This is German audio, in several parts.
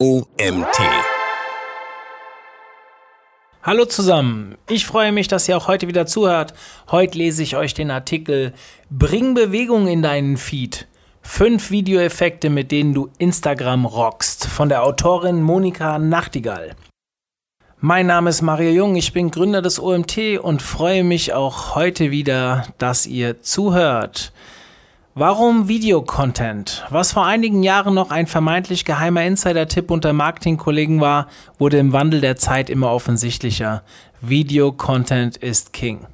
OMT. Hallo zusammen, ich freue mich, dass ihr auch heute wieder zuhört. Heute lese ich euch den Artikel Bring Bewegung in deinen Feed. Fünf Videoeffekte, mit denen du Instagram rockst, von der Autorin Monika Nachtigall. Mein Name ist Mario Jung, ich bin Gründer des OMT und freue mich auch heute wieder, dass ihr zuhört. Warum Videocontent? Was vor einigen Jahren noch ein vermeintlich geheimer Insider-Tipp unter Marketingkollegen war, wurde im Wandel der Zeit immer offensichtlicher. Videocontent ist King.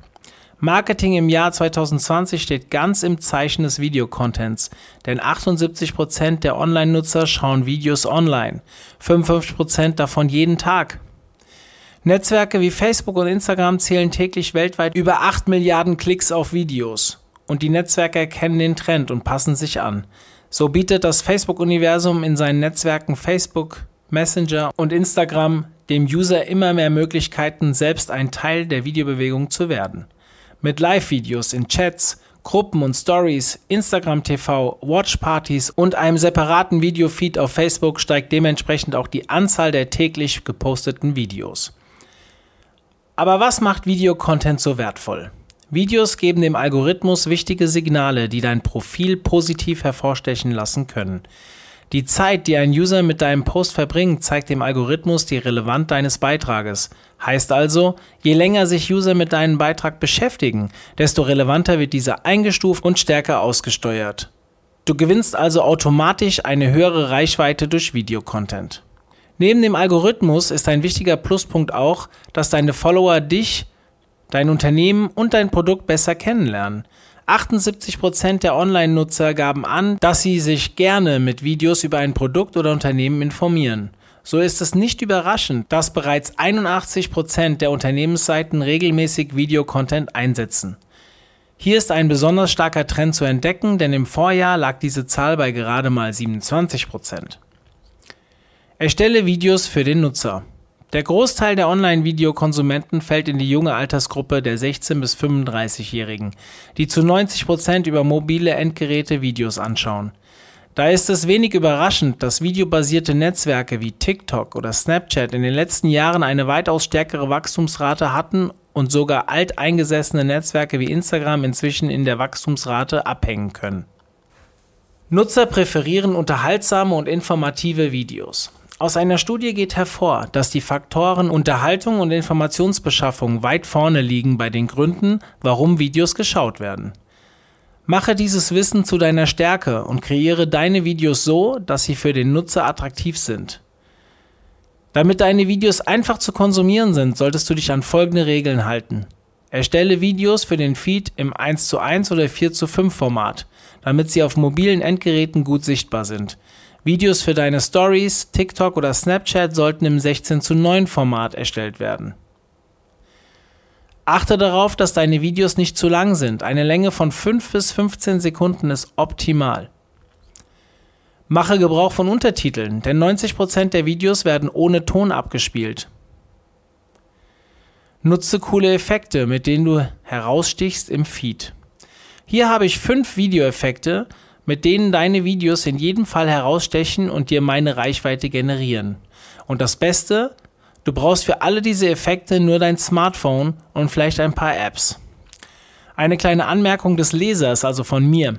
Marketing im Jahr 2020 steht ganz im Zeichen des Videocontents, denn 78% der Online-Nutzer schauen Videos online, 55% davon jeden Tag. Netzwerke wie Facebook und Instagram zählen täglich weltweit über 8 Milliarden Klicks auf Videos und die Netzwerke erkennen den Trend und passen sich an. So bietet das Facebook-Universum in seinen Netzwerken Facebook, Messenger und Instagram dem User immer mehr Möglichkeiten, selbst ein Teil der Videobewegung zu werden. Mit Live-Videos in Chats, Gruppen und Stories, Instagram TV, Watchpartys und einem separaten Videofeed auf Facebook steigt dementsprechend auch die Anzahl der täglich geposteten Videos. Aber was macht Videocontent so wertvoll? Videos geben dem Algorithmus wichtige Signale, die dein Profil positiv hervorstechen lassen können. Die Zeit, die ein User mit deinem Post verbringt, zeigt dem Algorithmus die Relevanz deines Beitrages. Heißt also, je länger sich User mit deinem Beitrag beschäftigen, desto relevanter wird dieser eingestuft und stärker ausgesteuert. Du gewinnst also automatisch eine höhere Reichweite durch Videocontent. Neben dem Algorithmus ist ein wichtiger Pluspunkt auch, dass deine Follower dich dein Unternehmen und dein Produkt besser kennenlernen. 78% der Online-Nutzer gaben an, dass sie sich gerne mit Videos über ein Produkt oder Unternehmen informieren. So ist es nicht überraschend, dass bereits 81% der Unternehmensseiten regelmäßig Videocontent einsetzen. Hier ist ein besonders starker Trend zu entdecken, denn im Vorjahr lag diese Zahl bei gerade mal 27%. Erstelle Videos für den Nutzer. Der Großteil der Online-Videokonsumenten fällt in die junge Altersgruppe der 16- bis 35-Jährigen, die zu 90 Prozent über mobile Endgeräte Videos anschauen. Da ist es wenig überraschend, dass videobasierte Netzwerke wie TikTok oder Snapchat in den letzten Jahren eine weitaus stärkere Wachstumsrate hatten und sogar alteingesessene Netzwerke wie Instagram inzwischen in der Wachstumsrate abhängen können. Nutzer präferieren unterhaltsame und informative Videos. Aus einer Studie geht hervor, dass die Faktoren Unterhaltung und Informationsbeschaffung weit vorne liegen bei den Gründen, warum Videos geschaut werden. Mache dieses Wissen zu deiner Stärke und kreiere deine Videos so, dass sie für den Nutzer attraktiv sind. Damit deine Videos einfach zu konsumieren sind, solltest du dich an folgende Regeln halten. Erstelle Videos für den Feed im 1 zu 1 oder 4 zu 5 Format, damit sie auf mobilen Endgeräten gut sichtbar sind. Videos für deine Stories, TikTok oder Snapchat sollten im 16 zu 9 Format erstellt werden. Achte darauf, dass deine Videos nicht zu lang sind. Eine Länge von 5 bis 15 Sekunden ist optimal. Mache Gebrauch von Untertiteln, denn 90% der Videos werden ohne Ton abgespielt. Nutze coole Effekte, mit denen du herausstichst im Feed. Hier habe ich fünf Videoeffekte, mit denen deine Videos in jedem Fall herausstechen und dir meine Reichweite generieren. Und das Beste, du brauchst für alle diese Effekte nur dein Smartphone und vielleicht ein paar Apps. Eine kleine Anmerkung des Lesers, also von mir.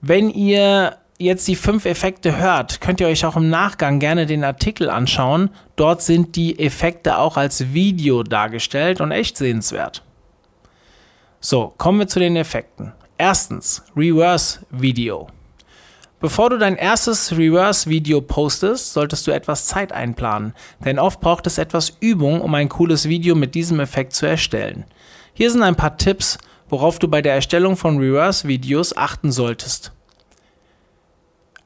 Wenn ihr jetzt die fünf Effekte hört, könnt ihr euch auch im Nachgang gerne den Artikel anschauen. Dort sind die Effekte auch als Video dargestellt und echt sehenswert. So, kommen wir zu den Effekten. Erstens, Reverse Video. Bevor du dein erstes Reverse Video postest, solltest du etwas Zeit einplanen, denn oft braucht es etwas Übung, um ein cooles Video mit diesem Effekt zu erstellen. Hier sind ein paar Tipps, worauf du bei der Erstellung von Reverse Videos achten solltest.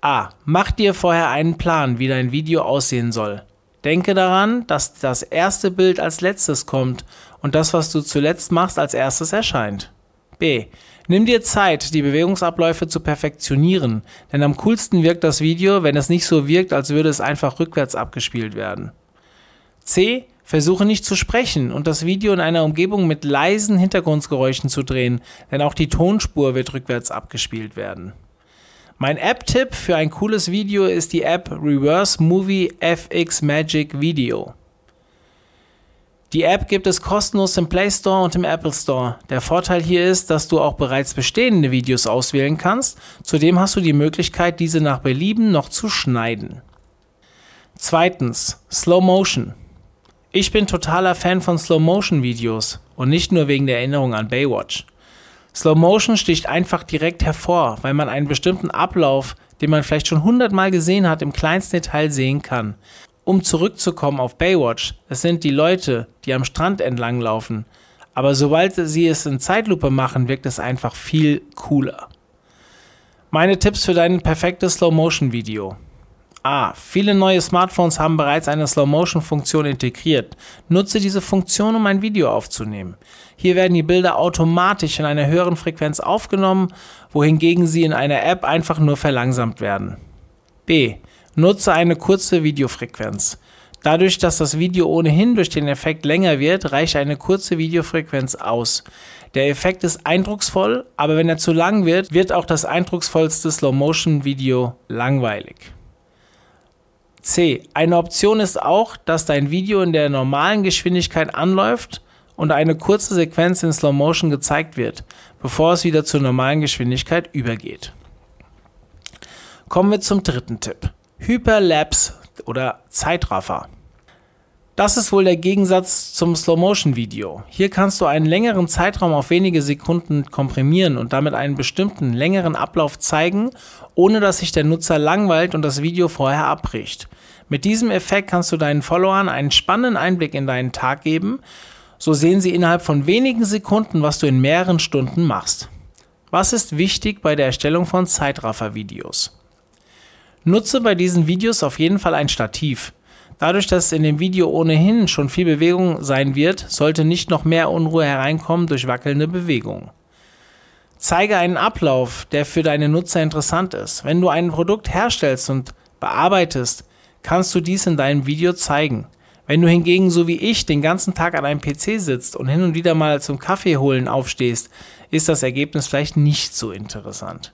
A. Mach dir vorher einen Plan, wie dein Video aussehen soll. Denke daran, dass das erste Bild als letztes kommt und das, was du zuletzt machst, als erstes erscheint. B. Nimm dir Zeit, die Bewegungsabläufe zu perfektionieren, denn am coolsten wirkt das Video, wenn es nicht so wirkt, als würde es einfach rückwärts abgespielt werden. C. Versuche nicht zu sprechen und das Video in einer Umgebung mit leisen Hintergrundgeräuschen zu drehen, denn auch die Tonspur wird rückwärts abgespielt werden. Mein App-Tipp für ein cooles Video ist die App Reverse Movie FX Magic Video. Die App gibt es kostenlos im Play Store und im Apple Store. Der Vorteil hier ist, dass du auch bereits bestehende Videos auswählen kannst. Zudem hast du die Möglichkeit, diese nach Belieben noch zu schneiden. Zweitens, Slow Motion. Ich bin totaler Fan von Slow Motion Videos und nicht nur wegen der Erinnerung an Baywatch. Slow Motion sticht einfach direkt hervor, weil man einen bestimmten Ablauf, den man vielleicht schon hundertmal gesehen hat, im kleinsten Detail sehen kann um zurückzukommen auf Baywatch, es sind die Leute, die am Strand entlang laufen. Aber sobald sie es in Zeitlupe machen, wirkt es einfach viel cooler. Meine Tipps für dein perfektes Slow-Motion-Video. A. Viele neue Smartphones haben bereits eine Slow-Motion-Funktion integriert. Nutze diese Funktion, um ein Video aufzunehmen. Hier werden die Bilder automatisch in einer höheren Frequenz aufgenommen, wohingegen sie in einer App einfach nur verlangsamt werden. B. Nutze eine kurze Videofrequenz. Dadurch, dass das Video ohnehin durch den Effekt länger wird, reicht eine kurze Videofrequenz aus. Der Effekt ist eindrucksvoll, aber wenn er zu lang wird, wird auch das eindrucksvollste Slow-Motion-Video langweilig. C. Eine Option ist auch, dass dein Video in der normalen Geschwindigkeit anläuft und eine kurze Sequenz in Slow Motion gezeigt wird, bevor es wieder zur normalen Geschwindigkeit übergeht. Kommen wir zum dritten Tipp. Hyperlapse oder Zeitraffer. Das ist wohl der Gegensatz zum Slow-Motion-Video. Hier kannst du einen längeren Zeitraum auf wenige Sekunden komprimieren und damit einen bestimmten längeren Ablauf zeigen, ohne dass sich der Nutzer langweilt und das Video vorher abbricht. Mit diesem Effekt kannst du deinen Followern einen spannenden Einblick in deinen Tag geben. So sehen sie innerhalb von wenigen Sekunden, was du in mehreren Stunden machst. Was ist wichtig bei der Erstellung von Zeitraffer-Videos? Nutze bei diesen Videos auf jeden Fall ein Stativ. Dadurch, dass in dem Video ohnehin schon viel Bewegung sein wird, sollte nicht noch mehr Unruhe hereinkommen durch wackelnde Bewegungen. Zeige einen Ablauf, der für deine Nutzer interessant ist. Wenn du ein Produkt herstellst und bearbeitest, kannst du dies in deinem Video zeigen. Wenn du hingegen so wie ich den ganzen Tag an einem PC sitzt und hin und wieder mal zum Kaffee holen aufstehst, ist das Ergebnis vielleicht nicht so interessant.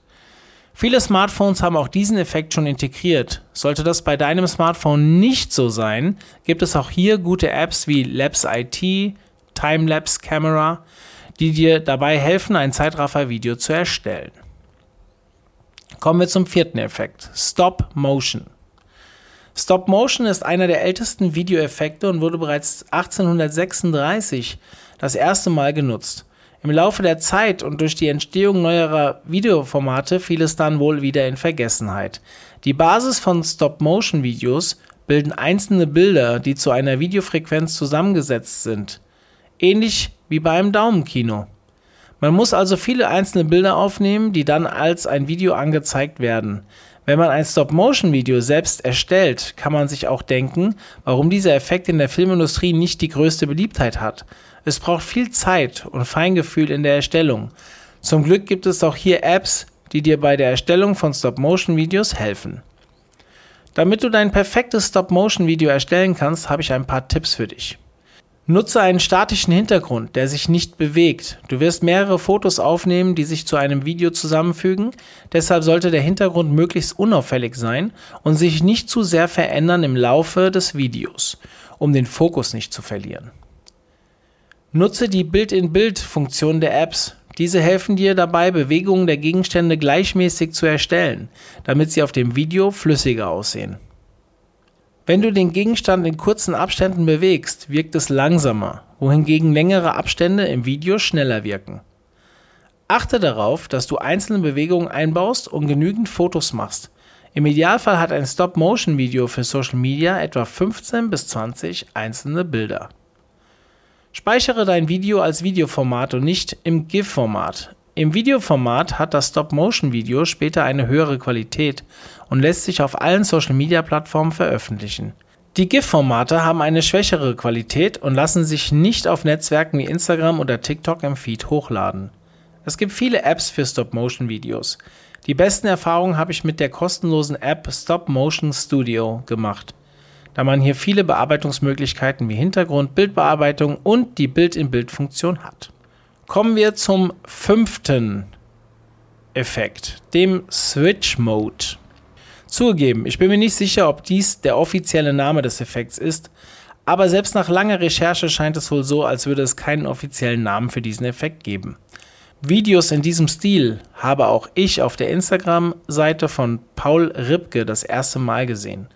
Viele Smartphones haben auch diesen Effekt schon integriert. Sollte das bei deinem Smartphone nicht so sein, gibt es auch hier gute Apps wie Labs IT, Timelapse Camera, die dir dabei helfen, ein Zeitraffer-Video zu erstellen. Kommen wir zum vierten Effekt, Stop Motion. Stop Motion ist einer der ältesten Videoeffekte und wurde bereits 1836 das erste Mal genutzt. Im Laufe der Zeit und durch die Entstehung neuerer Videoformate fiel es dann wohl wieder in Vergessenheit. Die Basis von Stop-Motion-Videos bilden einzelne Bilder, die zu einer Videofrequenz zusammengesetzt sind. Ähnlich wie beim Daumenkino. Man muss also viele einzelne Bilder aufnehmen, die dann als ein Video angezeigt werden. Wenn man ein Stop-Motion-Video selbst erstellt, kann man sich auch denken, warum dieser Effekt in der Filmindustrie nicht die größte Beliebtheit hat. Es braucht viel Zeit und Feingefühl in der Erstellung. Zum Glück gibt es auch hier Apps, die dir bei der Erstellung von Stop-Motion-Videos helfen. Damit du dein perfektes Stop-Motion-Video erstellen kannst, habe ich ein paar Tipps für dich. Nutze einen statischen Hintergrund, der sich nicht bewegt. Du wirst mehrere Fotos aufnehmen, die sich zu einem Video zusammenfügen. Deshalb sollte der Hintergrund möglichst unauffällig sein und sich nicht zu sehr verändern im Laufe des Videos, um den Fokus nicht zu verlieren. Nutze die Bild-in-Bild-Funktion der Apps. Diese helfen dir dabei, Bewegungen der Gegenstände gleichmäßig zu erstellen, damit sie auf dem Video flüssiger aussehen. Wenn du den Gegenstand in kurzen Abständen bewegst, wirkt es langsamer, wohingegen längere Abstände im Video schneller wirken. Achte darauf, dass du einzelne Bewegungen einbaust und genügend Fotos machst. Im Idealfall hat ein Stop-Motion-Video für Social Media etwa 15 bis 20 einzelne Bilder. Speichere dein Video als Videoformat und nicht im GIF-Format. Im Videoformat hat das Stop-Motion-Video später eine höhere Qualität und lässt sich auf allen Social-Media-Plattformen veröffentlichen. Die GIF-Formate haben eine schwächere Qualität und lassen sich nicht auf Netzwerken wie Instagram oder TikTok im Feed hochladen. Es gibt viele Apps für Stop-Motion-Videos. Die besten Erfahrungen habe ich mit der kostenlosen App Stop Motion Studio gemacht da man hier viele Bearbeitungsmöglichkeiten wie Hintergrund, Bildbearbeitung und die Bild-in-Bild-Funktion hat. Kommen wir zum fünften Effekt, dem Switch Mode. Zugegeben, ich bin mir nicht sicher, ob dies der offizielle Name des Effekts ist, aber selbst nach langer Recherche scheint es wohl so, als würde es keinen offiziellen Namen für diesen Effekt geben. Videos in diesem Stil habe auch ich auf der Instagram-Seite von Paul Ripke das erste Mal gesehen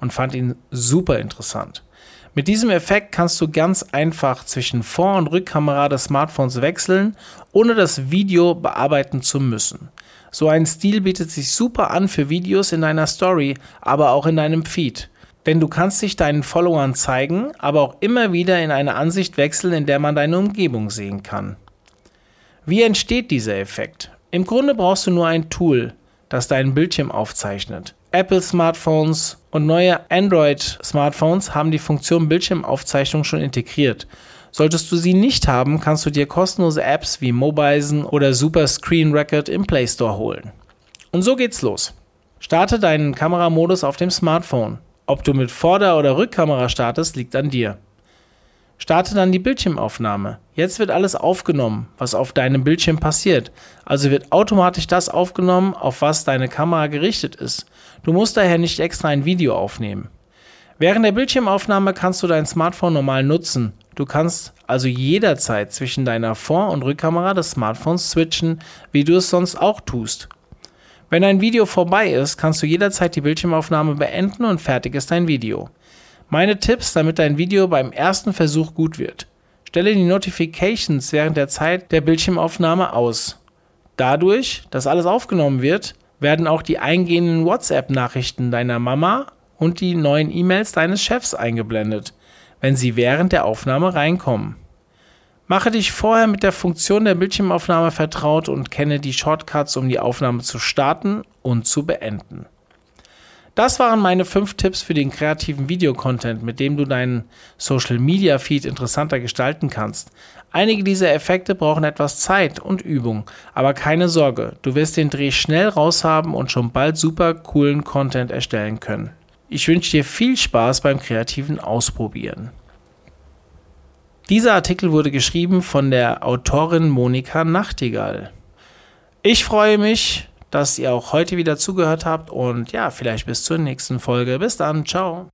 und fand ihn super interessant. Mit diesem Effekt kannst du ganz einfach zwischen Vor- und Rückkamera des Smartphones wechseln, ohne das Video bearbeiten zu müssen. So ein Stil bietet sich super an für Videos in deiner Story, aber auch in deinem Feed. Denn du kannst dich deinen Followern zeigen, aber auch immer wieder in eine Ansicht wechseln, in der man deine Umgebung sehen kann. Wie entsteht dieser Effekt? Im Grunde brauchst du nur ein Tool, das deinen Bildschirm aufzeichnet. Apple Smartphones und neue Android Smartphones haben die Funktion Bildschirmaufzeichnung schon integriert. Solltest du sie nicht haben, kannst du dir kostenlose Apps wie Mobizen oder Super Screen Record im Play Store holen. Und so geht's los. Starte deinen Kameramodus auf dem Smartphone. Ob du mit Vorder- oder Rückkamera startest, liegt an dir. Starte dann die Bildschirmaufnahme. Jetzt wird alles aufgenommen, was auf deinem Bildschirm passiert. Also wird automatisch das aufgenommen, auf was deine Kamera gerichtet ist. Du musst daher nicht extra ein Video aufnehmen. Während der Bildschirmaufnahme kannst du dein Smartphone normal nutzen. Du kannst also jederzeit zwischen deiner Vor- und Rückkamera des Smartphones switchen, wie du es sonst auch tust. Wenn ein Video vorbei ist, kannst du jederzeit die Bildschirmaufnahme beenden und fertig ist dein Video. Meine Tipps, damit dein Video beim ersten Versuch gut wird. Stelle die Notifications während der Zeit der Bildschirmaufnahme aus. Dadurch, dass alles aufgenommen wird, werden auch die eingehenden WhatsApp-Nachrichten deiner Mama und die neuen E-Mails deines Chefs eingeblendet, wenn sie während der Aufnahme reinkommen. Mache dich vorher mit der Funktion der Bildschirmaufnahme vertraut und kenne die Shortcuts, um die Aufnahme zu starten und zu beenden. Das waren meine fünf Tipps für den kreativen Videocontent, mit dem du deinen Social Media Feed interessanter gestalten kannst. Einige dieser Effekte brauchen etwas Zeit und Übung, aber keine Sorge, du wirst den Dreh schnell raushaben und schon bald super coolen Content erstellen können. Ich wünsche dir viel Spaß beim kreativen Ausprobieren. Dieser Artikel wurde geschrieben von der Autorin Monika Nachtigall. Ich freue mich, dass ihr auch heute wieder zugehört habt und ja, vielleicht bis zur nächsten Folge. Bis dann, ciao.